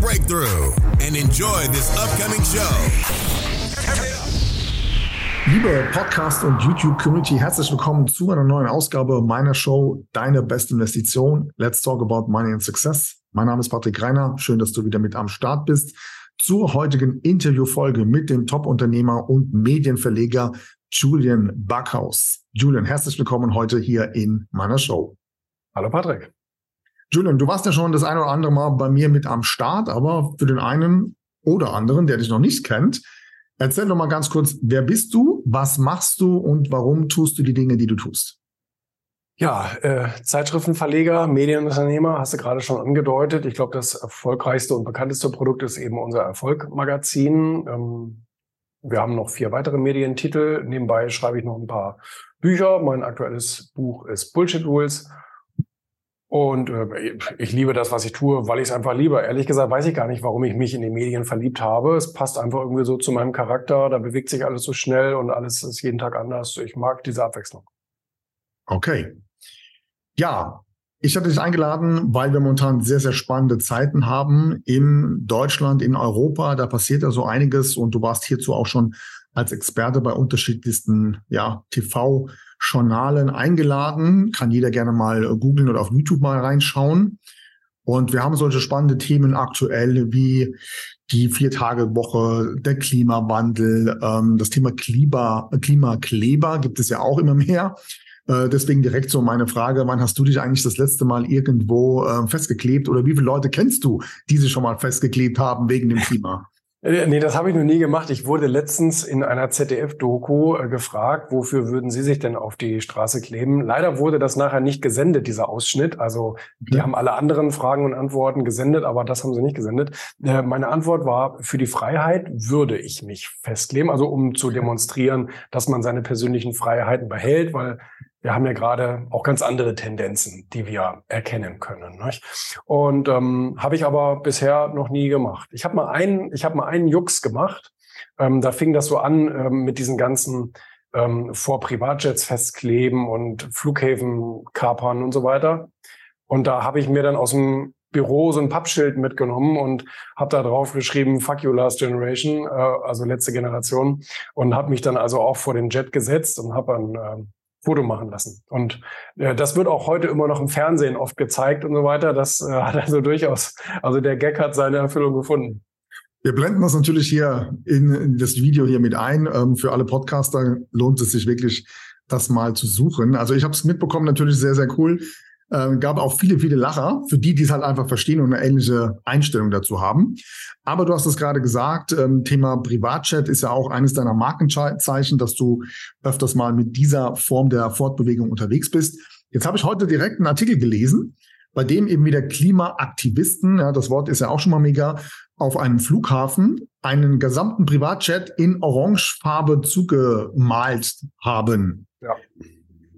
breakthrough and enjoy this upcoming show. Liebe Podcast- und YouTube-Community, herzlich willkommen zu einer neuen Ausgabe meiner Show Deine beste Investition. Let's talk about money and success. Mein Name ist Patrick Reiner. Schön, dass du wieder mit am Start bist zur heutigen Interviewfolge mit dem Top-Unternehmer und Medienverleger Julian Backhaus. Julian, herzlich willkommen heute hier in meiner Show. Hallo Patrick. Julian, du warst ja schon das eine oder andere Mal bei mir mit am Start, aber für den einen oder anderen, der dich noch nicht kennt, erzähl doch mal ganz kurz, wer bist du, was machst du und warum tust du die Dinge, die du tust? Ja, äh, Zeitschriftenverleger, Medienunternehmer, hast du gerade schon angedeutet. Ich glaube, das erfolgreichste und bekannteste Produkt ist eben unser Erfolg-Magazin. Ähm, wir haben noch vier weitere Medientitel. Nebenbei schreibe ich noch ein paar Bücher. Mein aktuelles Buch ist Bullshit Rules. Und äh, ich liebe das, was ich tue, weil ich es einfach liebe. Ehrlich gesagt weiß ich gar nicht, warum ich mich in die Medien verliebt habe. Es passt einfach irgendwie so zu meinem Charakter. Da bewegt sich alles so schnell und alles ist jeden Tag anders. Ich mag diese Abwechslung. Okay. Ja, ich hatte dich eingeladen, weil wir momentan sehr, sehr spannende Zeiten haben in Deutschland, in Europa. Da passiert ja so einiges und du warst hierzu auch schon als Experte bei unterschiedlichsten ja, TV-Journalen eingeladen. Kann jeder gerne mal googeln oder auf YouTube mal reinschauen. Und wir haben solche spannende Themen aktuell wie die Vier-Tage-Woche, der Klimawandel, ähm, das Thema Klima, Klimakleber gibt es ja auch immer mehr. Äh, deswegen direkt so meine Frage, wann hast du dich eigentlich das letzte Mal irgendwo äh, festgeklebt oder wie viele Leute kennst du, die sich schon mal festgeklebt haben wegen dem Klima? Äh, nee, das habe ich noch nie gemacht. Ich wurde letztens in einer ZDF-Doku äh, gefragt, wofür würden Sie sich denn auf die Straße kleben? Leider wurde das nachher nicht gesendet, dieser Ausschnitt. Also die ja. haben alle anderen Fragen und Antworten gesendet, aber das haben sie nicht gesendet. Äh, meine Antwort war, für die Freiheit würde ich mich festkleben, also um zu demonstrieren, dass man seine persönlichen Freiheiten behält, weil wir haben ja gerade auch ganz andere Tendenzen, die wir erkennen können. Nicht? Und ähm, habe ich aber bisher noch nie gemacht. Ich habe mal einen, ich habe mal einen Jux gemacht. Ähm, da fing das so an ähm, mit diesen ganzen ähm, vor Privatjets festkleben und Flughäfen kapern und so weiter. Und da habe ich mir dann aus dem Büro so ein Pappschild mitgenommen und habe da drauf geschrieben, fuck you last generation, äh, also letzte Generation und habe mich dann also auch vor den Jet gesetzt und habe dann äh, Foto machen lassen. Und äh, das wird auch heute immer noch im Fernsehen oft gezeigt und so weiter. Das äh, hat also durchaus, also der Gag hat seine Erfüllung gefunden. Wir blenden das natürlich hier in, in das Video hier mit ein. Ähm, für alle Podcaster lohnt es sich wirklich, das mal zu suchen. Also ich habe es mitbekommen, natürlich sehr, sehr cool. Äh, gab auch viele, viele Lacher, für die, die es halt einfach verstehen und eine ähnliche Einstellung dazu haben. Aber du hast es gerade gesagt, ähm, Thema Privatchat ist ja auch eines deiner Markenzeichen, dass du öfters mal mit dieser Form der Fortbewegung unterwegs bist. Jetzt habe ich heute direkt einen Artikel gelesen, bei dem eben wieder Klimaaktivisten, ja, das Wort ist ja auch schon mal mega, auf einem Flughafen einen gesamten Privatchat in Orangefarbe zugemalt haben. Ja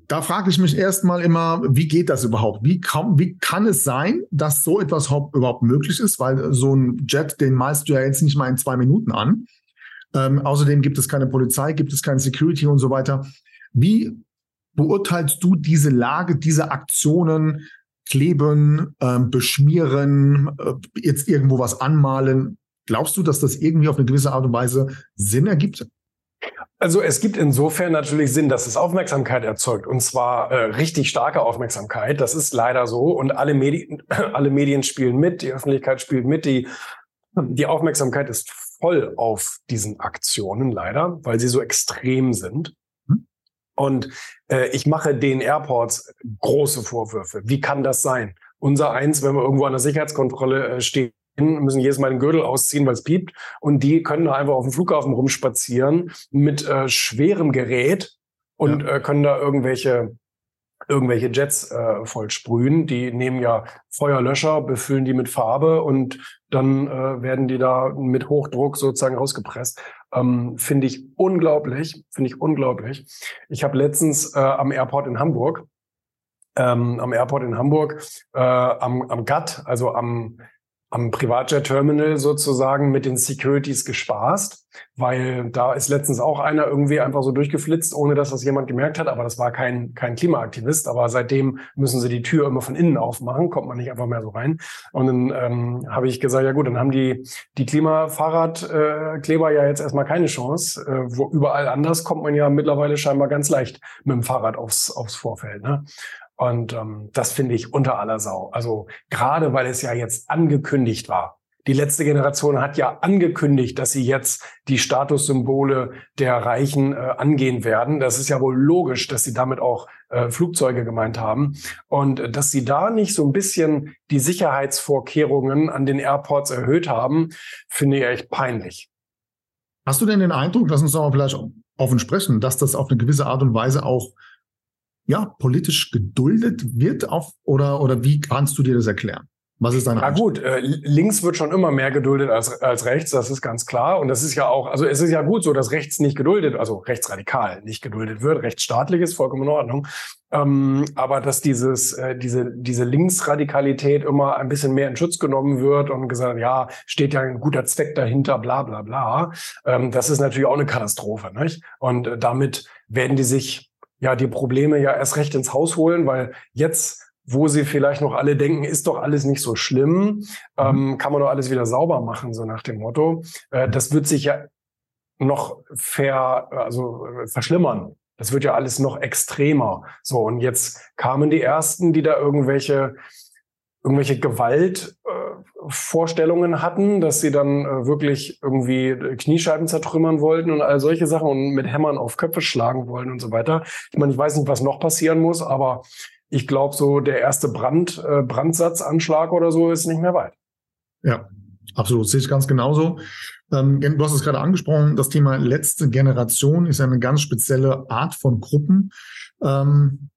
da frage ich mich erstmal immer, wie geht das überhaupt? Wie, kann, wie kann es sein, dass so etwas überhaupt möglich ist? Weil so ein Jet, den malst du ja jetzt nicht mal in zwei Minuten an. Ähm, außerdem gibt es keine Polizei, gibt es keine Security und so weiter. Wie beurteilst du diese Lage, diese Aktionen, kleben, ähm, beschmieren, äh, jetzt irgendwo was anmalen? Glaubst du, dass das irgendwie auf eine gewisse Art und Weise Sinn ergibt? Also es gibt insofern natürlich Sinn, dass es Aufmerksamkeit erzeugt und zwar äh, richtig starke Aufmerksamkeit. Das ist leider so und alle Medien, alle Medien spielen mit, die Öffentlichkeit spielt mit, die die Aufmerksamkeit ist voll auf diesen Aktionen leider, weil sie so extrem sind. Hm. Und äh, ich mache den Airports große Vorwürfe. Wie kann das sein? Unser eins, wenn wir irgendwo an der Sicherheitskontrolle äh, stehen, müssen jedes Mal den Gürtel ausziehen, weil es piept. Und die können einfach auf dem Flughafen rumspazieren mit äh, schwerem Gerät und ja. äh, können da irgendwelche irgendwelche Jets äh, voll sprühen. Die nehmen ja Feuerlöscher, befüllen die mit Farbe und dann äh, werden die da mit Hochdruck sozusagen rausgepresst. Ähm, finde ich unglaublich, finde ich unglaublich. Ich habe letztens äh, am Airport in Hamburg, ähm, am Airport in Hamburg, äh, am, am GATT, also am am Privatjet-Terminal sozusagen mit den Securities gespaßt, weil da ist letztens auch einer irgendwie einfach so durchgeflitzt, ohne dass das jemand gemerkt hat, aber das war kein, kein Klimaaktivist, aber seitdem müssen sie die Tür immer von innen aufmachen, kommt man nicht einfach mehr so rein. Und dann ähm, habe ich gesagt, ja gut, dann haben die, die Klimafahrradkleber äh, ja jetzt erstmal keine Chance. Äh, wo überall anders kommt man ja mittlerweile scheinbar ganz leicht mit dem Fahrrad aufs, aufs Vorfeld. Ne? Und ähm, das finde ich unter aller Sau. Also gerade weil es ja jetzt angekündigt war. Die letzte Generation hat ja angekündigt, dass sie jetzt die Statussymbole der Reichen äh, angehen werden. Das ist ja wohl logisch, dass sie damit auch äh, Flugzeuge gemeint haben. Und äh, dass sie da nicht so ein bisschen die Sicherheitsvorkehrungen an den Airports erhöht haben, finde ich echt peinlich. Hast du denn den Eindruck, lass uns doch mal vielleicht offen sprechen, dass das auf eine gewisse Art und Weise auch ja, politisch geduldet wird auf, oder, oder wie kannst du dir das erklären? Was ist dein Na gut, äh, links wird schon immer mehr geduldet als, als rechts, das ist ganz klar. Und das ist ja auch, also es ist ja gut so, dass rechts nicht geduldet, also rechtsradikal nicht geduldet wird, rechtsstaatlich ist vollkommen in Ordnung. Ähm, aber dass dieses, äh, diese, diese Linksradikalität immer ein bisschen mehr in Schutz genommen wird und gesagt, ja, steht ja ein guter Zweck dahinter, bla bla bla, ähm, das ist natürlich auch eine Katastrophe. Nicht? Und äh, damit werden die sich ja die Probleme ja erst recht ins Haus holen, weil jetzt wo sie vielleicht noch alle denken, ist doch alles nicht so schlimm, mhm. ähm, kann man doch alles wieder sauber machen, so nach dem Motto. Äh, das wird sich ja noch ver, also äh, verschlimmern. Das wird ja alles noch extremer. So, und jetzt kamen die ersten, die da irgendwelche, irgendwelche Gewalt äh, hatten, dass sie dann äh, wirklich irgendwie Kniescheiben zertrümmern wollten und all solche Sachen und mit Hämmern auf Köpfe schlagen wollen und so weiter. Ich meine, ich weiß nicht, was noch passieren muss, aber ich glaube, so der erste Brand, äh, Brandsatzanschlag oder so ist nicht mehr weit. Ja, absolut. Sehe ich ganz genauso. Ähm, du hast es gerade angesprochen, das Thema letzte Generation ist eine ganz spezielle Art von Gruppen. Ähm,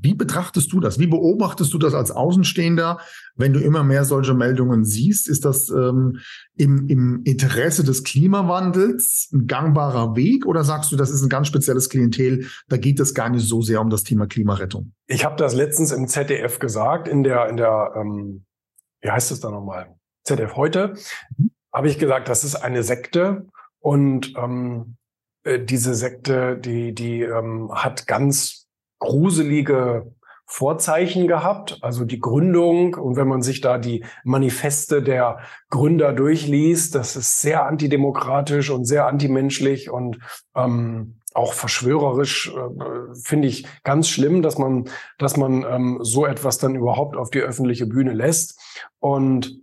wie betrachtest du das? Wie beobachtest du das als Außenstehender, wenn du immer mehr solche Meldungen siehst? Ist das ähm, im, im Interesse des Klimawandels ein gangbarer Weg oder sagst du, das ist ein ganz spezielles Klientel, da geht es gar nicht so sehr um das Thema Klimarettung? Ich habe das letztens im ZDF gesagt, in der, in der, ähm, wie heißt es da nochmal? ZDF heute, mhm. habe ich gesagt, das ist eine Sekte und ähm, äh, diese Sekte, die, die ähm, hat ganz gruselige Vorzeichen gehabt, also die Gründung. Und wenn man sich da die Manifeste der Gründer durchliest, das ist sehr antidemokratisch und sehr antimenschlich und ähm, auch verschwörerisch äh, finde ich ganz schlimm, dass man, dass man ähm, so etwas dann überhaupt auf die öffentliche Bühne lässt. Und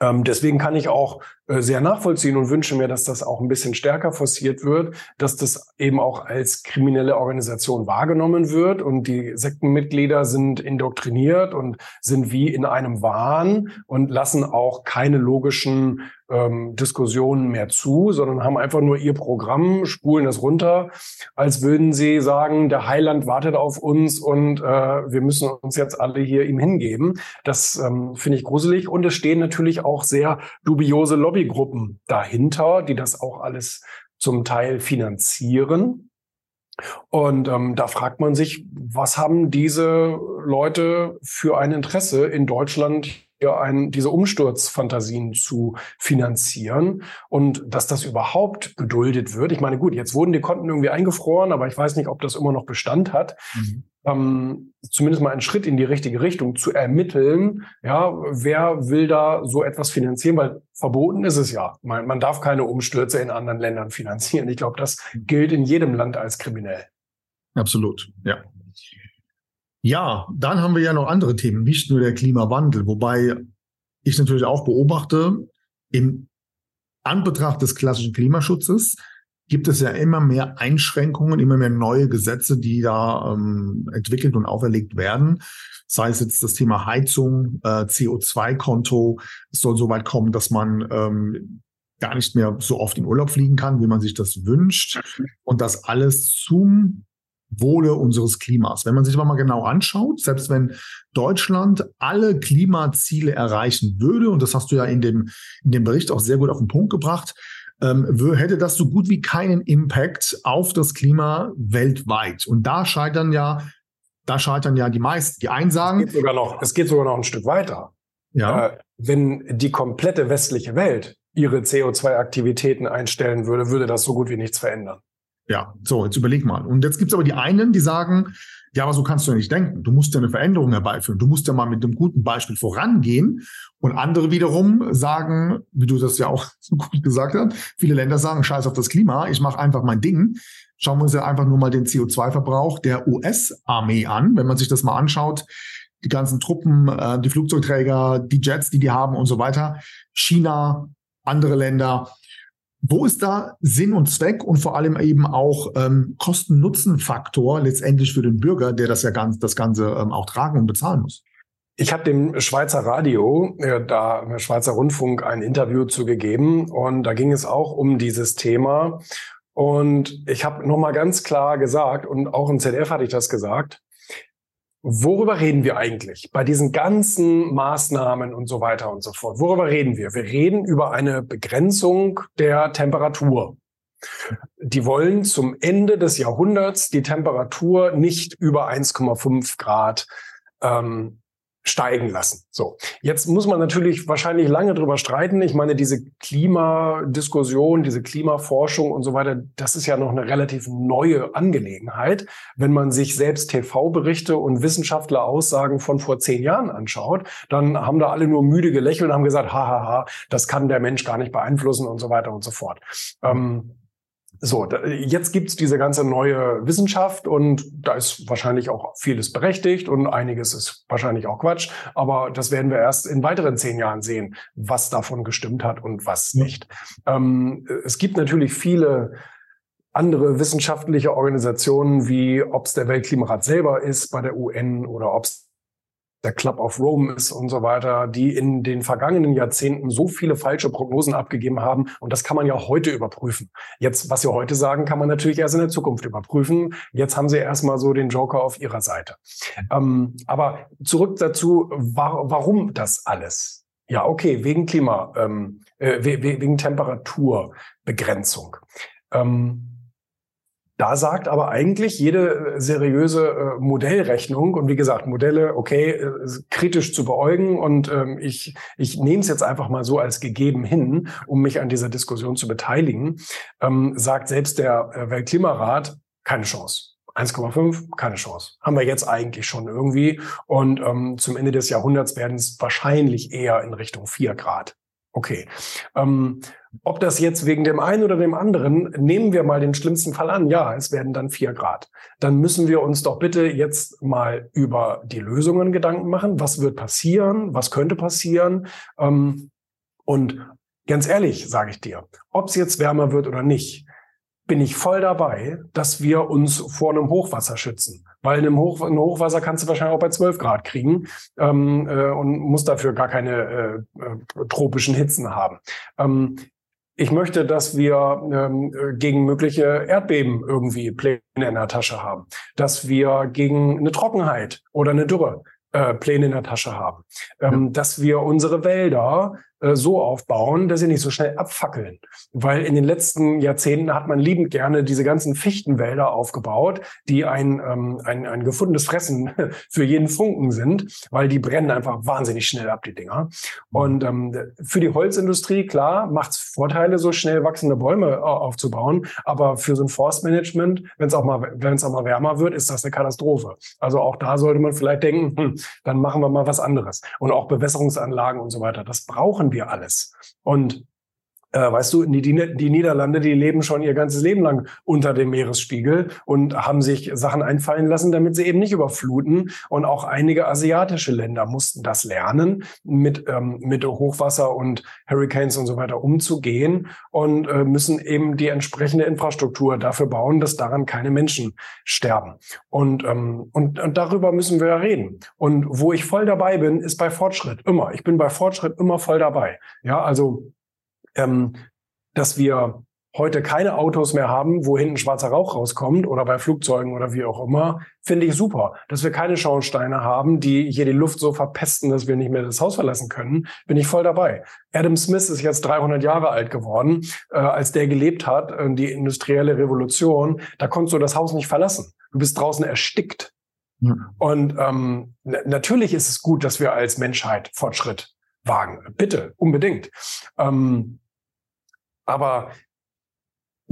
ähm, deswegen kann ich auch sehr nachvollziehen und wünsche mir, dass das auch ein bisschen stärker forciert wird, dass das eben auch als kriminelle Organisation wahrgenommen wird und die Sektenmitglieder sind indoktriniert und sind wie in einem Wahn und lassen auch keine logischen ähm, Diskussionen mehr zu, sondern haben einfach nur ihr Programm, spulen das runter, als würden sie sagen, der Heiland wartet auf uns und äh, wir müssen uns jetzt alle hier ihm hingeben. Das ähm, finde ich gruselig und es stehen natürlich auch sehr dubiose Lobbygruppen dahinter, die das auch alles zum Teil finanzieren. Und ähm, da fragt man sich, was haben diese Leute für ein Interesse in Deutschland ein, diese Umsturzfantasien zu finanzieren und dass das überhaupt geduldet wird. Ich meine, gut, jetzt wurden die Konten irgendwie eingefroren, aber ich weiß nicht, ob das immer noch Bestand hat. Mhm. Ähm, zumindest mal einen Schritt in die richtige Richtung zu ermitteln, ja, wer will da so etwas finanzieren, weil verboten ist es ja. Man, man darf keine Umstürze in anderen Ländern finanzieren. Ich glaube, das gilt in jedem Land als kriminell. Absolut, ja. Ja, dann haben wir ja noch andere Themen, nicht nur der Klimawandel, wobei ich natürlich auch beobachte, im Anbetracht des klassischen Klimaschutzes gibt es ja immer mehr Einschränkungen, immer mehr neue Gesetze, die da ähm, entwickelt und auferlegt werden. Sei es jetzt das Thema Heizung, äh, CO2-Konto. Es soll so weit kommen, dass man ähm, gar nicht mehr so oft in Urlaub fliegen kann, wie man sich das wünscht. Und das alles zum Wohle unseres Klimas. Wenn man sich aber mal genau anschaut, selbst wenn Deutschland alle Klimaziele erreichen würde, und das hast du ja in dem, in dem Bericht auch sehr gut auf den Punkt gebracht, ähm, hätte das so gut wie keinen Impact auf das Klima weltweit. Und da scheitern ja, da scheitern ja die meisten. Die einen sagen. Es geht sogar noch, es geht sogar noch ein Stück weiter. Ja. Äh, wenn die komplette westliche Welt ihre CO2-Aktivitäten einstellen würde, würde das so gut wie nichts verändern. Ja, so, jetzt überleg mal. Und jetzt gibt es aber die einen, die sagen, ja, aber so kannst du ja nicht denken. Du musst ja eine Veränderung herbeiführen. Du musst ja mal mit einem guten Beispiel vorangehen. Und andere wiederum sagen, wie du das ja auch so gut gesagt hast, viele Länder sagen, scheiß auf das Klima, ich mache einfach mein Ding. Schauen wir uns ja einfach nur mal den CO2-Verbrauch der US-Armee an. Wenn man sich das mal anschaut, die ganzen Truppen, äh, die Flugzeugträger, die Jets, die die haben und so weiter. China, andere Länder. Wo ist da Sinn und Zweck und vor allem eben auch ähm, Kosten-Nutzen-Faktor letztendlich für den Bürger, der das ja ganz, das Ganze ähm, auch tragen und bezahlen muss? Ich habe dem Schweizer Radio, äh, da Schweizer Rundfunk, ein Interview zugegeben und da ging es auch um dieses Thema. Und ich habe nochmal ganz klar gesagt, und auch im ZDF hatte ich das gesagt, Worüber reden wir eigentlich bei diesen ganzen Maßnahmen und so weiter und so fort? Worüber reden wir? Wir reden über eine Begrenzung der Temperatur. Die wollen zum Ende des Jahrhunderts die Temperatur nicht über 1,5 Grad ähm, steigen lassen. So, jetzt muss man natürlich wahrscheinlich lange drüber streiten. Ich meine, diese Klimadiskussion, diese Klimaforschung und so weiter, das ist ja noch eine relativ neue Angelegenheit. Wenn man sich selbst TV-Berichte und Wissenschaftler-Aussagen von vor zehn Jahren anschaut, dann haben da alle nur müde gelächelt und haben gesagt, hahaha, ha, ha, das kann der Mensch gar nicht beeinflussen und so weiter und so fort. Ähm, so, jetzt gibt's diese ganze neue Wissenschaft und da ist wahrscheinlich auch vieles berechtigt und einiges ist wahrscheinlich auch Quatsch. Aber das werden wir erst in weiteren zehn Jahren sehen, was davon gestimmt hat und was nicht. Ähm, es gibt natürlich viele andere wissenschaftliche Organisationen, wie ob es der Weltklimarat selber ist bei der UN oder ob es der Club of Rome ist und so weiter, die in den vergangenen Jahrzehnten so viele falsche Prognosen abgegeben haben. Und das kann man ja heute überprüfen. Jetzt, was sie heute sagen, kann man natürlich erst in der Zukunft überprüfen. Jetzt haben sie erstmal so den Joker auf ihrer Seite. Ähm, aber zurück dazu, war, warum das alles? Ja, okay, wegen Klima, ähm, äh, wegen Temperaturbegrenzung. Ähm, da sagt aber eigentlich jede äh, seriöse äh, Modellrechnung und wie gesagt, Modelle, okay, äh, kritisch zu beäugen und ähm, ich, ich nehme es jetzt einfach mal so als gegeben hin, um mich an dieser Diskussion zu beteiligen, ähm, sagt selbst der äh, Weltklimarat keine Chance. 1,5, keine Chance. Haben wir jetzt eigentlich schon irgendwie. Und ähm, zum Ende des Jahrhunderts werden es wahrscheinlich eher in Richtung 4 Grad. Okay. Ähm, ob das jetzt wegen dem einen oder dem anderen, nehmen wir mal den schlimmsten Fall an. Ja, es werden dann vier Grad. Dann müssen wir uns doch bitte jetzt mal über die Lösungen Gedanken machen. Was wird passieren? Was könnte passieren? Ähm, und ganz ehrlich, sage ich dir, ob es jetzt wärmer wird oder nicht, bin ich voll dabei, dass wir uns vor einem Hochwasser schützen. Weil in einem, Hoch, in Hochwasser kannst du wahrscheinlich auch bei 12 Grad kriegen ähm, äh, und musst dafür gar keine äh, äh, tropischen Hitzen haben. Ähm, ich möchte, dass wir ähm, gegen mögliche Erdbeben irgendwie Pläne in der Tasche haben, dass wir gegen eine Trockenheit oder eine Dürre äh, Pläne in der Tasche haben, ähm, ja. dass wir unsere Wälder so aufbauen, dass sie nicht so schnell abfackeln. Weil in den letzten Jahrzehnten hat man liebend gerne diese ganzen Fichtenwälder aufgebaut, die ein, ähm, ein, ein gefundenes Fressen für jeden Funken sind, weil die brennen einfach wahnsinnig schnell ab, die Dinger. Und ähm, für die Holzindustrie, klar, macht es Vorteile, so schnell wachsende Bäume äh, aufzubauen. Aber für so ein Forstmanagement, wenn es auch mal, wenn es auch mal wärmer wird, ist das eine Katastrophe. Also auch da sollte man vielleicht denken, hm, dann machen wir mal was anderes. Und auch Bewässerungsanlagen und so weiter. Das brauchen wir alles. Und äh, weißt du, die, die Niederlande, die leben schon ihr ganzes Leben lang unter dem Meeresspiegel und haben sich Sachen einfallen lassen, damit sie eben nicht überfluten. Und auch einige asiatische Länder mussten das lernen, mit, ähm, mit Hochwasser und Hurricanes und so weiter umzugehen und äh, müssen eben die entsprechende Infrastruktur dafür bauen, dass daran keine Menschen sterben. Und, ähm, und, und darüber müssen wir ja reden. Und wo ich voll dabei bin, ist bei Fortschritt. Immer. Ich bin bei Fortschritt immer voll dabei. Ja, also ähm, dass wir heute keine Autos mehr haben, wo hinten schwarzer Rauch rauskommt oder bei Flugzeugen oder wie auch immer, finde ich super. Dass wir keine Schornsteine haben, die hier die Luft so verpesten, dass wir nicht mehr das Haus verlassen können, bin ich voll dabei. Adam Smith ist jetzt 300 Jahre alt geworden, äh, als der gelebt hat, äh, die industrielle Revolution, da konntest du das Haus nicht verlassen. Du bist draußen erstickt. Und ähm, natürlich ist es gut, dass wir als Menschheit Fortschritt wagen. Bitte, unbedingt. Ähm, aber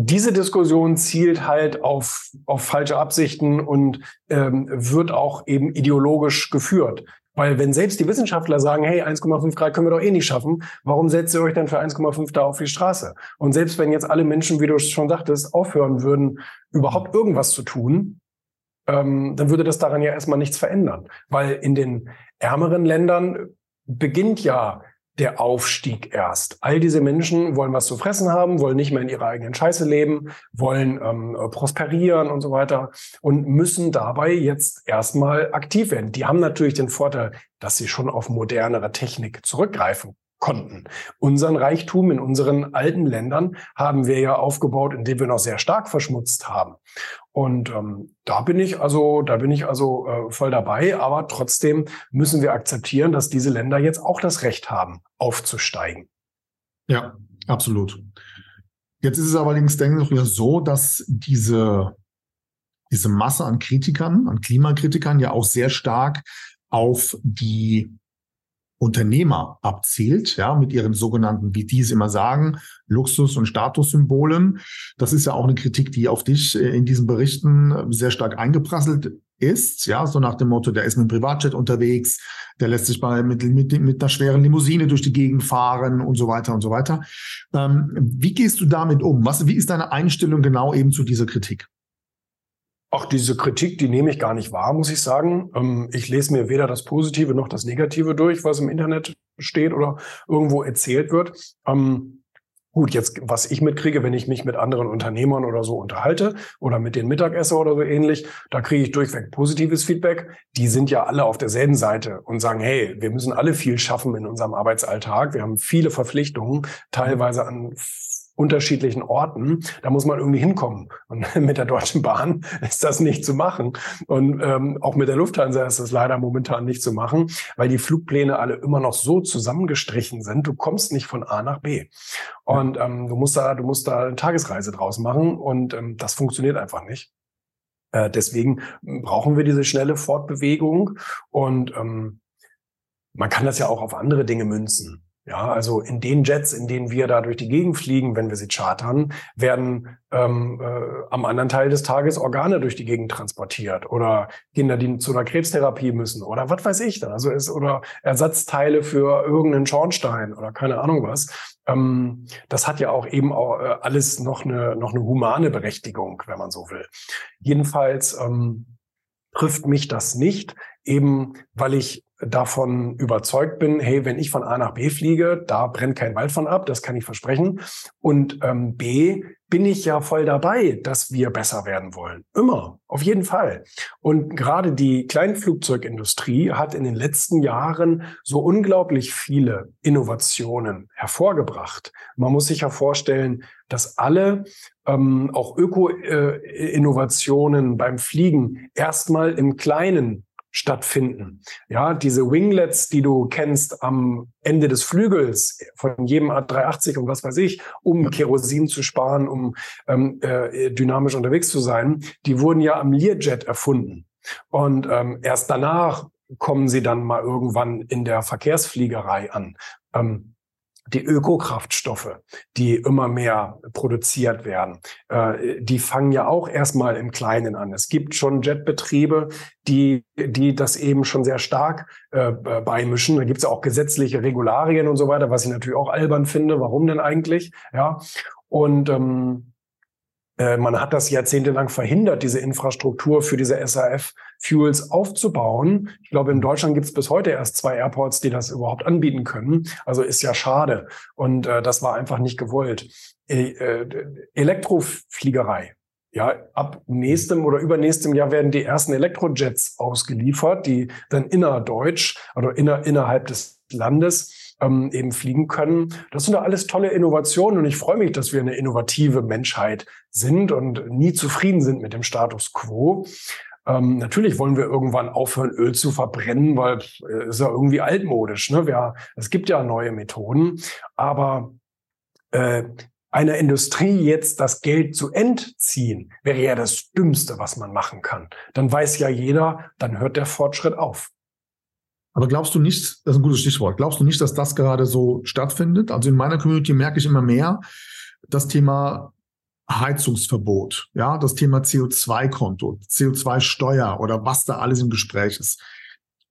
diese Diskussion zielt halt auf, auf falsche Absichten und ähm, wird auch eben ideologisch geführt. Weil wenn selbst die Wissenschaftler sagen, hey, 1,5 Grad können wir doch eh nicht schaffen, warum setzt ihr euch dann für 1,5 da auf die Straße? Und selbst wenn jetzt alle Menschen, wie du schon sagtest, aufhören würden, überhaupt irgendwas zu tun, ähm, dann würde das daran ja erstmal nichts verändern. Weil in den ärmeren Ländern beginnt ja der Aufstieg erst. All diese Menschen wollen was zu fressen haben, wollen nicht mehr in ihrer eigenen Scheiße leben, wollen ähm, prosperieren und so weiter und müssen dabei jetzt erstmal aktiv werden. Die haben natürlich den Vorteil, dass sie schon auf modernere Technik zurückgreifen konnten. Unseren Reichtum in unseren alten Ländern haben wir ja aufgebaut, indem wir noch sehr stark verschmutzt haben. Und ähm, da bin ich also, da bin ich also äh, voll dabei. Aber trotzdem müssen wir akzeptieren, dass diese Länder jetzt auch das Recht haben, aufzusteigen. Ja, absolut. Jetzt ist es allerdings, denke ich, so, dass diese, diese Masse an Kritikern, an Klimakritikern ja auch sehr stark auf die Unternehmer abzielt, ja, mit ihren sogenannten, wie die es immer sagen, Luxus- und Statussymbolen. Das ist ja auch eine Kritik, die auf dich äh, in diesen Berichten sehr stark eingeprasselt ist, ja, so nach dem Motto, der ist mit dem Privatjet unterwegs, der lässt sich bei, mit, mit, mit einer schweren Limousine durch die Gegend fahren und so weiter und so weiter. Ähm, wie gehst du damit um? Was, wie ist deine Einstellung genau eben zu dieser Kritik? Auch diese Kritik, die nehme ich gar nicht wahr, muss ich sagen. Ähm, ich lese mir weder das Positive noch das Negative durch, was im Internet steht oder irgendwo erzählt wird. Ähm, gut, jetzt, was ich mitkriege, wenn ich mich mit anderen Unternehmern oder so unterhalte oder mit den Mittagesser oder so ähnlich, da kriege ich durchweg positives Feedback. Die sind ja alle auf derselben Seite und sagen, hey, wir müssen alle viel schaffen in unserem Arbeitsalltag. Wir haben viele Verpflichtungen, teilweise an unterschiedlichen Orten. Da muss man irgendwie hinkommen. Und mit der Deutschen Bahn ist das nicht zu machen. Und ähm, auch mit der Lufthansa ist das leider momentan nicht zu machen, weil die Flugpläne alle immer noch so zusammengestrichen sind. Du kommst nicht von A nach B. Und ähm, du musst da, du musst da eine Tagesreise draus machen. Und ähm, das funktioniert einfach nicht. Äh, deswegen brauchen wir diese schnelle Fortbewegung. Und ähm, man kann das ja auch auf andere Dinge münzen. Ja, also in den Jets, in denen wir da durch die Gegend fliegen, wenn wir sie chartern, werden ähm, äh, am anderen Teil des Tages Organe durch die Gegend transportiert oder Kinder, die zu einer Krebstherapie müssen oder was weiß ich dann. Also es oder Ersatzteile für irgendeinen Schornstein oder keine Ahnung was. Ähm, das hat ja auch eben auch äh, alles noch eine noch eine humane Berechtigung, wenn man so will. Jedenfalls ähm, trifft mich das nicht, eben weil ich davon überzeugt bin, hey, wenn ich von A nach B fliege, da brennt kein Wald von ab, das kann ich versprechen. Und ähm, B, bin ich ja voll dabei, dass wir besser werden wollen. Immer, auf jeden Fall. Und gerade die Kleinflugzeugindustrie hat in den letzten Jahren so unglaublich viele Innovationen hervorgebracht. Man muss sich ja vorstellen, dass alle ähm, auch Öko-Innovationen äh, beim Fliegen erstmal im Kleinen stattfinden. Ja, diese Winglets, die du kennst am Ende des Flügels von jedem A380 und was weiß ich, um Kerosin zu sparen, um ähm, äh, dynamisch unterwegs zu sein, die wurden ja am Learjet erfunden. Und ähm, erst danach kommen sie dann mal irgendwann in der Verkehrsfliegerei an. Ähm, die Ökokraftstoffe, die immer mehr produziert werden, äh, die fangen ja auch erstmal im Kleinen an. Es gibt schon Jetbetriebe, die, die das eben schon sehr stark äh, beimischen. Da gibt es ja auch gesetzliche Regularien und so weiter, was ich natürlich auch albern finde. Warum denn eigentlich? Ja. Und ähm, äh, man hat das jahrzehntelang verhindert, diese Infrastruktur für diese SAF-Fuels aufzubauen. Ich glaube, in Deutschland gibt es bis heute erst zwei Airports, die das überhaupt anbieten können. Also ist ja schade. Und äh, das war einfach nicht gewollt. E äh, Elektrofliegerei. Ja, ab nächstem oder übernächstem Jahr werden die ersten Elektrojets ausgeliefert, die dann innerdeutsch oder inner, innerhalb des Landes ähm, eben fliegen können. Das sind doch alles tolle Innovationen und ich freue mich, dass wir eine innovative Menschheit sind und nie zufrieden sind mit dem Status quo. Ähm, natürlich wollen wir irgendwann aufhören, Öl zu verbrennen, weil äh, ist ja irgendwie altmodisch. Ne? Ja, es gibt ja neue Methoden, aber äh, einer Industrie jetzt das Geld zu entziehen, wäre ja das Dümmste, was man machen kann. Dann weiß ja jeder, dann hört der Fortschritt auf. Aber glaubst du nicht, das ist ein gutes Stichwort, glaubst du nicht, dass das gerade so stattfindet? Also in meiner Community merke ich immer mehr, das Thema Heizungsverbot, ja, das Thema CO2-Konto, CO2-Steuer oder was da alles im Gespräch ist.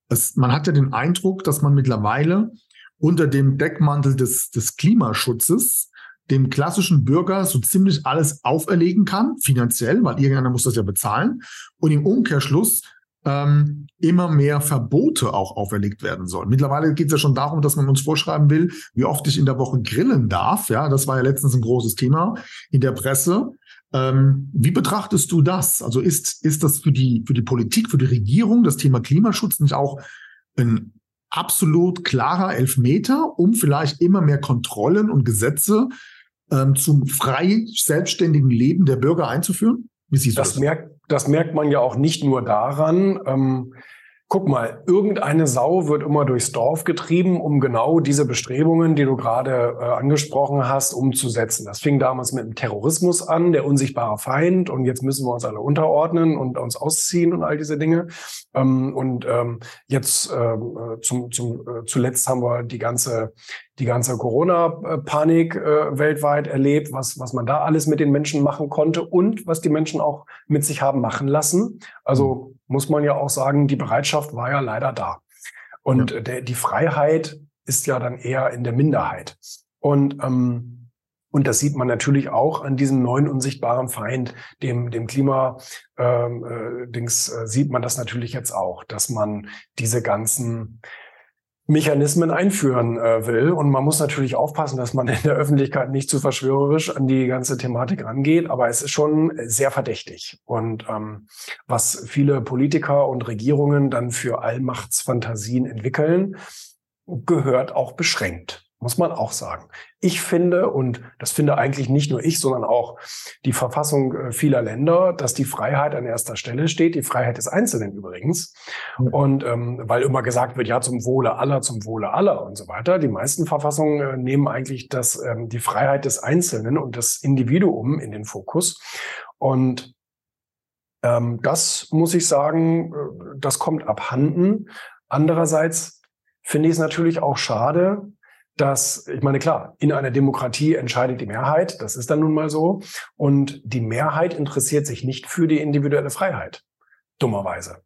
Es, man hat ja den Eindruck, dass man mittlerweile unter dem Deckmantel des, des Klimaschutzes dem klassischen Bürger so ziemlich alles auferlegen kann, finanziell, weil irgendeiner muss das ja bezahlen. Und im Umkehrschluss ähm, immer mehr Verbote auch auferlegt werden sollen. Mittlerweile geht es ja schon darum, dass man uns vorschreiben will, wie oft ich in der Woche grillen darf. Ja, das war ja letztens ein großes Thema in der Presse. Ähm, wie betrachtest du das? Also ist, ist das für die, für die Politik, für die Regierung das Thema Klimaschutz nicht auch ein absolut klarer Elfmeter, um vielleicht immer mehr Kontrollen und Gesetze ähm, zum frei selbstständigen Leben der Bürger einzuführen? Wie siehst du das? Das merkt, das merkt man ja auch nicht nur daran. Ähm, guck mal, irgendeine Sau wird immer durchs Dorf getrieben, um genau diese Bestrebungen, die du gerade äh, angesprochen hast, umzusetzen. Das fing damals mit dem Terrorismus an, der unsichtbare Feind, und jetzt müssen wir uns alle unterordnen und uns ausziehen und all diese Dinge. Ähm, und ähm, jetzt ähm, äh, zum, zum, äh, zuletzt haben wir die ganze die ganze Corona-Panik äh, weltweit erlebt, was, was man da alles mit den Menschen machen konnte und was die Menschen auch mit sich haben machen lassen. Also muss man ja auch sagen, die Bereitschaft war ja leider da. Und ja. der, die Freiheit ist ja dann eher in der Minderheit. Und ähm, und das sieht man natürlich auch an diesem neuen unsichtbaren Feind, dem, dem Klima, ähm, äh, Dings, äh, sieht man das natürlich jetzt auch, dass man diese ganzen Mechanismen einführen äh, will. Und man muss natürlich aufpassen, dass man in der Öffentlichkeit nicht zu verschwörerisch an die ganze Thematik rangeht. Aber es ist schon sehr verdächtig. Und ähm, was viele Politiker und Regierungen dann für Allmachtsfantasien entwickeln, gehört auch beschränkt muss man auch sagen. Ich finde, und das finde eigentlich nicht nur ich, sondern auch die Verfassung äh, vieler Länder, dass die Freiheit an erster Stelle steht, die Freiheit des Einzelnen übrigens. Mhm. Und ähm, weil immer gesagt wird, ja, zum Wohle aller, zum Wohle aller und so weiter. Die meisten Verfassungen äh, nehmen eigentlich das, ähm, die Freiheit des Einzelnen und das Individuum in den Fokus. Und ähm, das muss ich sagen, äh, das kommt abhanden. Andererseits finde ich es natürlich auch schade, dass, ich meine, klar, in einer Demokratie entscheidet die Mehrheit, das ist dann nun mal so. Und die Mehrheit interessiert sich nicht für die individuelle Freiheit, dummerweise.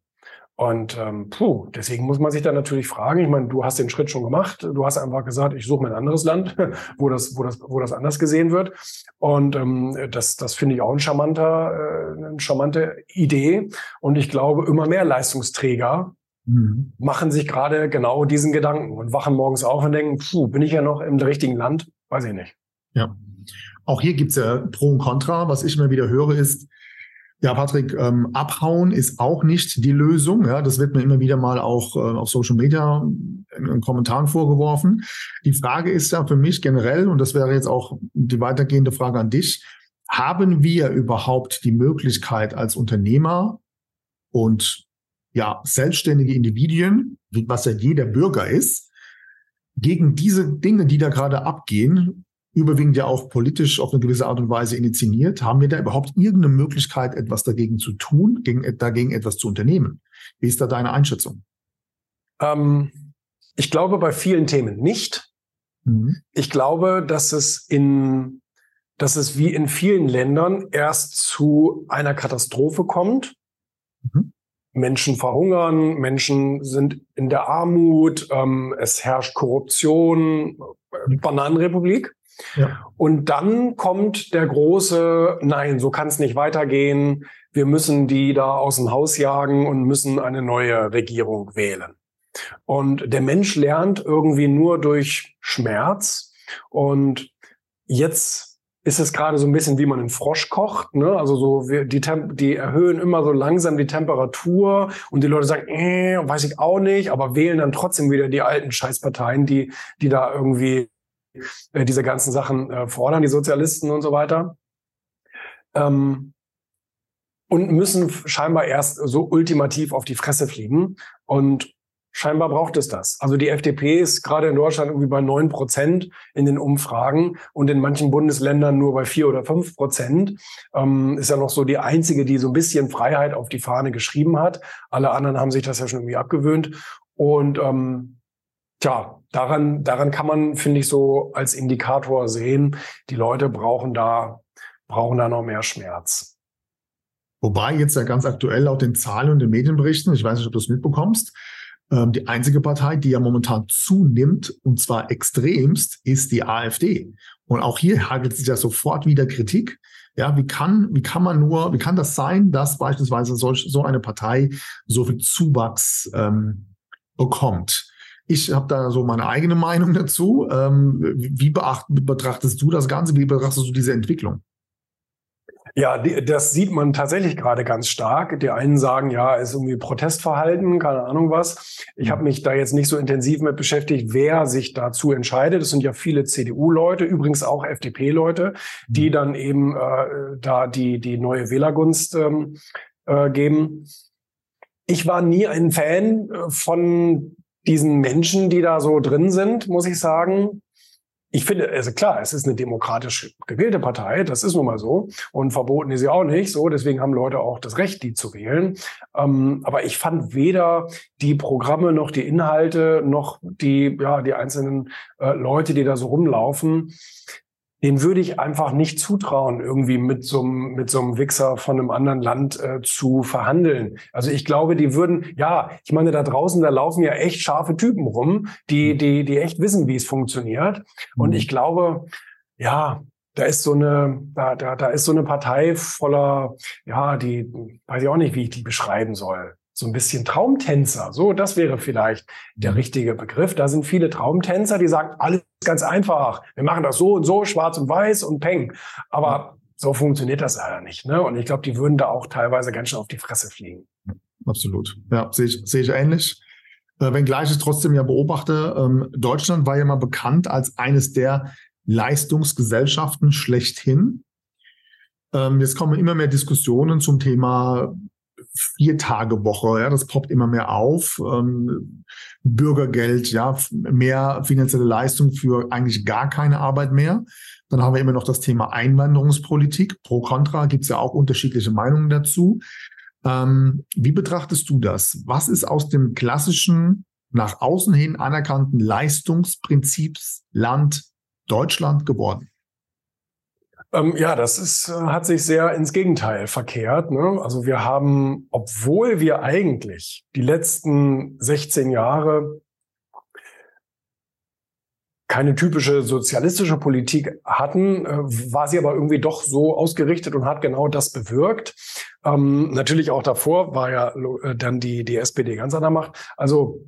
Und ähm, puh, deswegen muss man sich dann natürlich fragen, ich meine, du hast den Schritt schon gemacht, du hast einfach gesagt, ich suche mir ein anderes Land, wo das, wo das, wo das anders gesehen wird. Und ähm, das, das finde ich auch ein charmanter, äh, eine charmante Idee. Und ich glaube, immer mehr Leistungsträger mhm. machen sich gerade genau diesen Gedanken und wachen morgens auf und denken, puh, bin ich ja noch im richtigen Land? Weiß ich nicht. Ja. Auch hier gibt's ja Pro und Contra. Was ich immer wieder höre, ist, ja, Patrick, ähm, abhauen ist auch nicht die Lösung. Ja, das wird mir immer wieder mal auch äh, auf Social Media in, in, Kommentaren vorgeworfen. Die Frage ist ja für mich generell, und das wäre jetzt auch die weitergehende Frage an dich, haben wir überhaupt die Möglichkeit als Unternehmer und ja, selbstständige Individuen, was ja jeder Bürger ist, gegen diese Dinge, die da gerade abgehen, überwiegend ja auch politisch auf eine gewisse Art und Weise initiiert, haben wir da überhaupt irgendeine Möglichkeit, etwas dagegen zu tun, gegen, dagegen etwas zu unternehmen? Wie ist da deine Einschätzung? Ähm, ich glaube bei vielen Themen nicht. Mhm. Ich glaube, dass es in, dass es wie in vielen Ländern erst zu einer Katastrophe kommt. Mhm. Menschen verhungern, Menschen sind in der Armut, ähm, es herrscht Korruption, äh, Bananenrepublik. Ja. Und dann kommt der große, nein, so kann es nicht weitergehen. Wir müssen die da aus dem Haus jagen und müssen eine neue Regierung wählen. Und der Mensch lernt irgendwie nur durch Schmerz. Und jetzt ist es gerade so ein bisschen, wie man einen Frosch kocht. Ne? Also so wir, die, Temp die erhöhen immer so langsam die Temperatur und die Leute sagen, äh, weiß ich auch nicht, aber wählen dann trotzdem wieder die alten Scheißparteien, die, die da irgendwie äh, diese ganzen Sachen äh, fordern, die Sozialisten und so weiter. Ähm, und müssen scheinbar erst so ultimativ auf die Fresse fliegen. Und Scheinbar braucht es das. Also die FDP ist gerade in Deutschland irgendwie bei neun Prozent in den Umfragen und in manchen Bundesländern nur bei vier oder fünf Prozent. Ähm, ist ja noch so die einzige, die so ein bisschen Freiheit auf die Fahne geschrieben hat. Alle anderen haben sich das ja schon irgendwie abgewöhnt. Und ähm, tja, daran, daran kann man, finde ich, so als Indikator sehen, die Leute brauchen da, brauchen da noch mehr Schmerz. Wobei jetzt ja ganz aktuell laut den Zahlen und den Medienberichten, ich weiß nicht, ob du es mitbekommst, ähm, die einzige Partei, die ja momentan zunimmt, und zwar extremst, ist die AfD. Und auch hier hagelt sich ja sofort wieder Kritik. Ja, wie kann, wie kann man nur, wie kann das sein, dass beispielsweise solch, so eine Partei so viel Zuwachs ähm, bekommt? Ich habe da so meine eigene Meinung dazu. Ähm, wie beacht, betrachtest du das Ganze? Wie betrachtest du diese Entwicklung? Ja, das sieht man tatsächlich gerade ganz stark. Die einen sagen, ja, ist irgendwie Protestverhalten, keine Ahnung was. Ich habe mich da jetzt nicht so intensiv mit beschäftigt, wer sich dazu entscheidet. Das sind ja viele CDU-Leute, übrigens auch FDP-Leute, die mhm. dann eben äh, da die, die neue Wählergunst ähm, äh, geben. Ich war nie ein Fan äh, von diesen Menschen, die da so drin sind, muss ich sagen ich finde, also klar, es ist eine demokratisch gewählte Partei, das ist nun mal so. Und verboten ist sie auch nicht so. Deswegen haben Leute auch das Recht, die zu wählen. Ähm, aber ich fand weder die Programme noch die Inhalte noch die, ja, die einzelnen äh, Leute, die da so rumlaufen, den würde ich einfach nicht zutrauen, irgendwie mit so einem, mit so einem Wichser von einem anderen Land äh, zu verhandeln. Also ich glaube, die würden, ja, ich meine, da draußen, da laufen ja echt scharfe Typen rum, die, mhm. die, die echt wissen, wie es funktioniert. Und mhm. ich glaube, ja, da ist so eine, da, da, da ist so eine Partei voller, ja, die, weiß ich auch nicht, wie ich die beschreiben soll so ein bisschen Traumtänzer. So, das wäre vielleicht der mhm. richtige Begriff. Da sind viele Traumtänzer, die sagen, alles ganz einfach. Wir machen das so und so, schwarz und weiß und peng. Aber so funktioniert das leider nicht. Ne? Und ich glaube, die würden da auch teilweise ganz schön auf die Fresse fliegen. Absolut. Ja, sehe ich, sehe ich ähnlich. Äh, wenngleich ich trotzdem ja beobachte, ähm, Deutschland war ja mal bekannt als eines der Leistungsgesellschaften schlechthin. Ähm, jetzt kommen immer mehr Diskussionen zum Thema Vier-Tage-Woche, ja, das poppt immer mehr auf. Ähm, Bürgergeld, ja, mehr finanzielle Leistung für eigentlich gar keine Arbeit mehr. Dann haben wir immer noch das Thema Einwanderungspolitik. Pro Contra gibt es ja auch unterschiedliche Meinungen dazu. Ähm, wie betrachtest du das? Was ist aus dem klassischen, nach außen hin anerkannten Leistungsprinzipsland Deutschland geworden? Ähm, ja, das ist, äh, hat sich sehr ins Gegenteil verkehrt. Ne? Also wir haben, obwohl wir eigentlich die letzten 16 Jahre keine typische sozialistische Politik hatten, äh, war sie aber irgendwie doch so ausgerichtet und hat genau das bewirkt. Ähm, natürlich auch davor war ja äh, dann die, die SPD ganz an der Macht. Also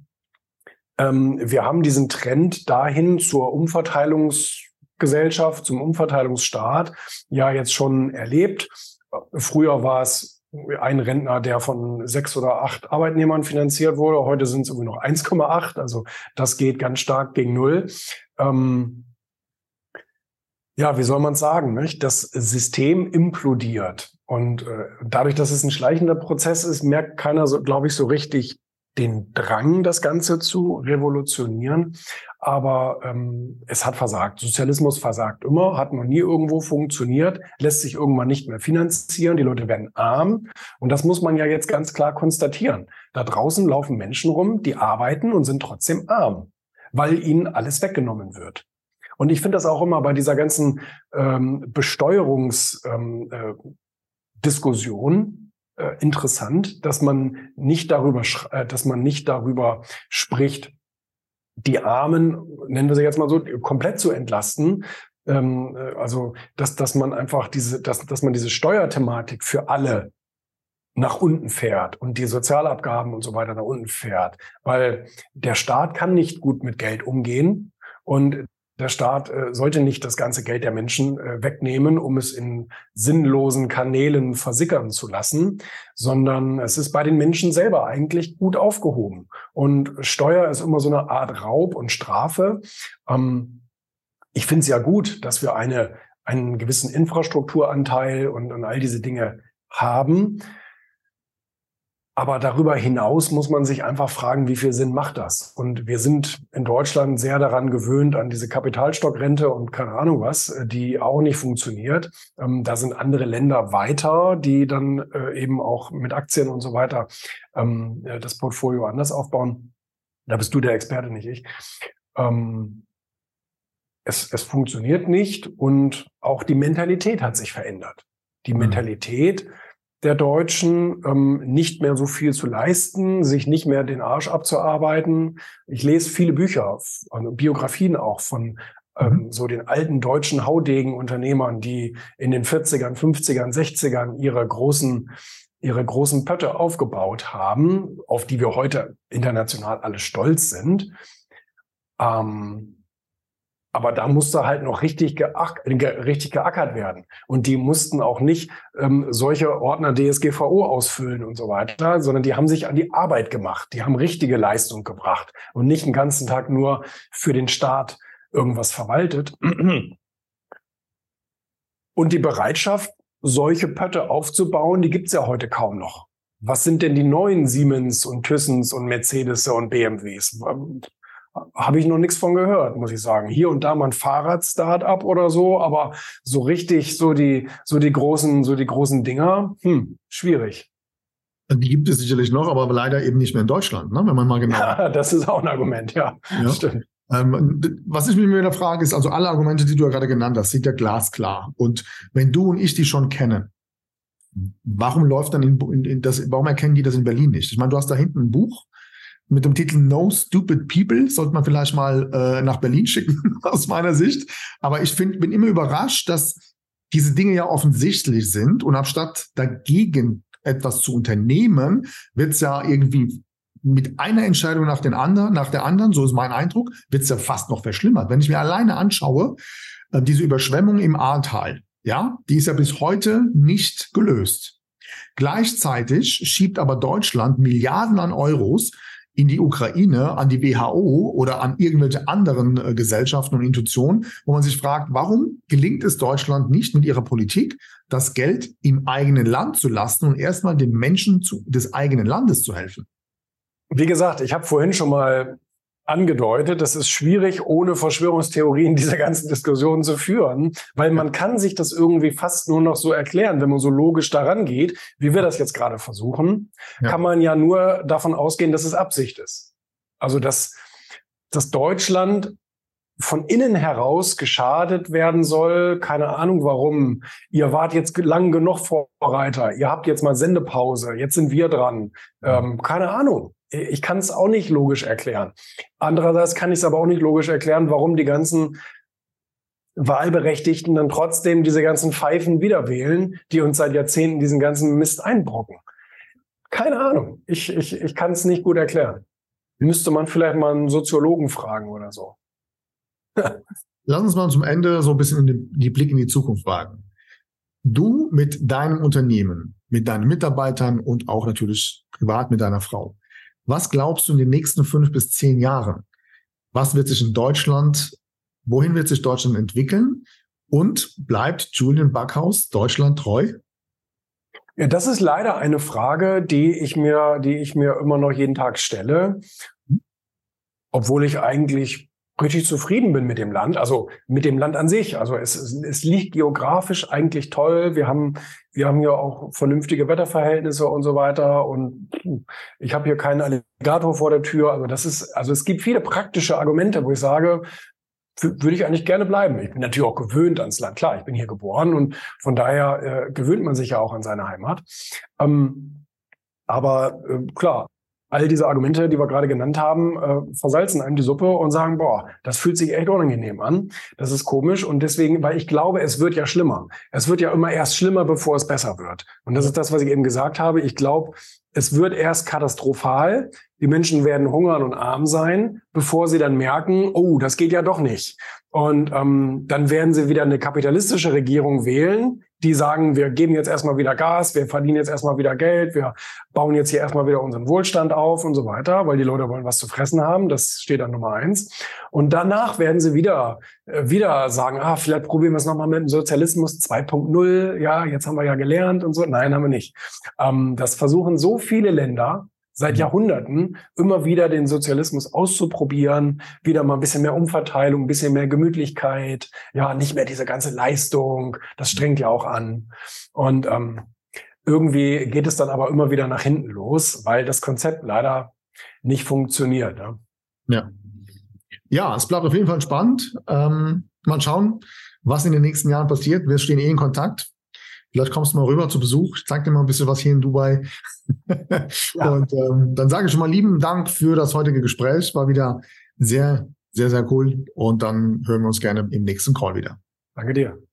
ähm, wir haben diesen Trend dahin zur Umverteilungs Gesellschaft, zum Umverteilungsstaat ja jetzt schon erlebt. Früher war es ein Rentner, der von sechs oder acht Arbeitnehmern finanziert wurde. Heute sind es irgendwie noch 1,8. Also das geht ganz stark gegen Null. Ähm ja, wie soll man sagen? Nicht? Das System implodiert. Und äh, dadurch, dass es ein schleichender Prozess ist, merkt keiner, so, glaube ich, so richtig den Drang, das Ganze zu revolutionieren. Aber ähm, es hat versagt. Sozialismus versagt immer, hat noch nie irgendwo funktioniert, lässt sich irgendwann nicht mehr finanzieren. Die Leute werden arm. Und das muss man ja jetzt ganz klar konstatieren. Da draußen laufen Menschen rum, die arbeiten und sind trotzdem arm, weil ihnen alles weggenommen wird. Und ich finde das auch immer bei dieser ganzen ähm, Besteuerungsdiskussion ähm, äh, äh, interessant, dass man nicht darüber, äh, dass man nicht darüber spricht, die Armen, nennen wir sie jetzt mal so, komplett zu entlasten. Ähm, äh, also, dass, dass man einfach diese, dass, dass man diese Steuerthematik für alle nach unten fährt und die Sozialabgaben und so weiter nach unten fährt. Weil der Staat kann nicht gut mit Geld umgehen und der Staat äh, sollte nicht das ganze Geld der Menschen äh, wegnehmen, um es in sinnlosen Kanälen versickern zu lassen, sondern es ist bei den Menschen selber eigentlich gut aufgehoben. Und Steuer ist immer so eine Art Raub und Strafe. Ähm, ich finde es ja gut, dass wir eine, einen gewissen Infrastrukturanteil und, und all diese Dinge haben. Aber darüber hinaus muss man sich einfach fragen, wie viel Sinn macht das? Und wir sind in Deutschland sehr daran gewöhnt, an diese Kapitalstockrente und keine Ahnung was, die auch nicht funktioniert. Ähm, da sind andere Länder weiter, die dann äh, eben auch mit Aktien und so weiter ähm, äh, das Portfolio anders aufbauen. Da bist du der Experte, nicht ich. Ähm, es, es funktioniert nicht und auch die Mentalität hat sich verändert. Die mhm. Der Deutschen, ähm, nicht mehr so viel zu leisten, sich nicht mehr den Arsch abzuarbeiten. Ich lese viele Bücher, also Biografien auch von ähm, mhm. so den alten deutschen Haudegen-Unternehmern, die in den 40ern, 50ern, 60ern ihre großen ihre großen Pötte aufgebaut haben, auf die wir heute international alle stolz sind. Ähm, aber da musste halt noch richtig, geack, ge, richtig geackert werden. Und die mussten auch nicht ähm, solche Ordner DSGVO ausfüllen und so weiter, sondern die haben sich an die Arbeit gemacht. Die haben richtige Leistung gebracht und nicht den ganzen Tag nur für den Staat irgendwas verwaltet. Und die Bereitschaft, solche Pötte aufzubauen, die gibt's ja heute kaum noch. Was sind denn die neuen Siemens und Thyssens und Mercedes und BMWs? Habe ich noch nichts von gehört, muss ich sagen. Hier und da mal ein Fahrrad-Startup oder so, aber so richtig, so die, so die großen, so die großen Dinger, hm, schwierig. Die gibt es sicherlich noch, aber leider eben nicht mehr in Deutschland, ne? wenn man mal genau. Ja, das ist auch ein Argument, ja. ja. Stimmt. Ähm, was ich mir wieder frage, ist, also alle Argumente, die du ja gerade genannt hast, sind ja glasklar. Und wenn du und ich die schon kennen, warum läuft dann in, in, in das, warum erkennen die das in Berlin nicht? Ich meine, du hast da hinten ein Buch, mit dem Titel No Stupid People. Sollte man vielleicht mal äh, nach Berlin schicken, aus meiner Sicht. Aber ich find, bin immer überrascht, dass diese Dinge ja offensichtlich sind und anstatt dagegen etwas zu unternehmen, wird es ja irgendwie mit einer Entscheidung nach, den anderen, nach der anderen, so ist mein Eindruck, wird es ja fast noch verschlimmert. Wenn ich mir alleine anschaue, äh, diese Überschwemmung im Ahrtal, ja, die ist ja bis heute nicht gelöst. Gleichzeitig schiebt aber Deutschland Milliarden an Euros in die Ukraine, an die WHO oder an irgendwelche anderen äh, Gesellschaften und Institutionen, wo man sich fragt, warum gelingt es Deutschland nicht mit ihrer Politik, das Geld im eigenen Land zu lassen und erstmal den Menschen zu, des eigenen Landes zu helfen? Wie gesagt, ich habe vorhin schon mal angedeutet, es ist schwierig, ohne Verschwörungstheorien diese ganzen Diskussionen zu führen, weil man kann sich das irgendwie fast nur noch so erklären, wenn man so logisch daran geht, wie wir das jetzt gerade versuchen, ja. kann man ja nur davon ausgehen, dass es Absicht ist. Also, dass, dass Deutschland von innen heraus geschadet werden soll. Keine Ahnung warum. Ihr wart jetzt lang genug Vorreiter. Ihr habt jetzt mal Sendepause. Jetzt sind wir dran. Ähm, keine Ahnung ich kann es auch nicht logisch erklären. Andererseits kann ich es aber auch nicht logisch erklären, warum die ganzen Wahlberechtigten dann trotzdem diese ganzen Pfeifen wieder wählen, die uns seit Jahrzehnten diesen ganzen Mist einbrocken. Keine Ahnung. Ich, ich, ich kann es nicht gut erklären. Müsste man vielleicht mal einen Soziologen fragen oder so. Lass uns mal zum Ende so ein bisschen in die Blick in die Zukunft wagen. Du mit deinem Unternehmen, mit deinen Mitarbeitern und auch natürlich privat mit deiner Frau. Was glaubst du in den nächsten fünf bis zehn Jahren? Was wird sich in Deutschland, wohin wird sich Deutschland entwickeln? Und bleibt Julian Backhaus Deutschland treu? Ja, das ist leider eine Frage, die ich mir, die ich mir immer noch jeden Tag stelle. Obwohl ich eigentlich richtig zufrieden bin mit dem Land, also mit dem Land an sich. Also es, es liegt geografisch eigentlich toll. Wir haben, wir haben hier auch vernünftige Wetterverhältnisse und so weiter. Und ich habe hier keinen Alligator vor der Tür. Also das ist, also es gibt viele praktische Argumente, wo ich sage, würde ich eigentlich gerne bleiben. Ich bin natürlich auch gewöhnt ans Land. Klar, ich bin hier geboren und von daher äh, gewöhnt man sich ja auch an seine Heimat. Ähm, aber äh, klar, all diese Argumente, die wir gerade genannt haben, äh, versalzen einem die Suppe und sagen, boah, das fühlt sich echt unangenehm an. Das ist komisch. Und deswegen, weil ich glaube, es wird ja schlimmer. Es wird ja immer erst schlimmer, bevor es besser wird. Und das ist das, was ich eben gesagt habe. Ich glaube, es wird erst katastrophal. Die Menschen werden hungern und arm sein, bevor sie dann merken, oh, das geht ja doch nicht. Und ähm, dann werden sie wieder eine kapitalistische Regierung wählen, die sagen, wir geben jetzt erstmal wieder Gas, wir verdienen jetzt erstmal wieder Geld, wir bauen jetzt hier erstmal wieder unseren Wohlstand auf und so weiter, weil die Leute wollen was zu fressen haben. Das steht an Nummer eins. Und danach werden sie wieder, äh, wieder sagen, ah, vielleicht probieren wir es nochmal mit dem Sozialismus 2.0. Ja, jetzt haben wir ja gelernt und so. Nein, haben wir nicht. Ähm, das versuchen so viele Länder, seit mhm. Jahrhunderten immer wieder den Sozialismus auszuprobieren, wieder mal ein bisschen mehr Umverteilung, ein bisschen mehr Gemütlichkeit, ja, nicht mehr diese ganze Leistung, das strengt ja auch an. Und ähm, irgendwie geht es dann aber immer wieder nach hinten los, weil das Konzept leider nicht funktioniert. Ja, ja. ja es bleibt auf jeden Fall spannend. Ähm, mal schauen, was in den nächsten Jahren passiert. Wir stehen eh in Kontakt. Vielleicht kommst du mal rüber zu Besuch. Ich zeig dir mal ein bisschen was hier in Dubai. ja. Und ähm, dann sage ich schon mal lieben Dank für das heutige Gespräch. War wieder sehr, sehr, sehr cool. Und dann hören wir uns gerne im nächsten Call wieder. Danke dir.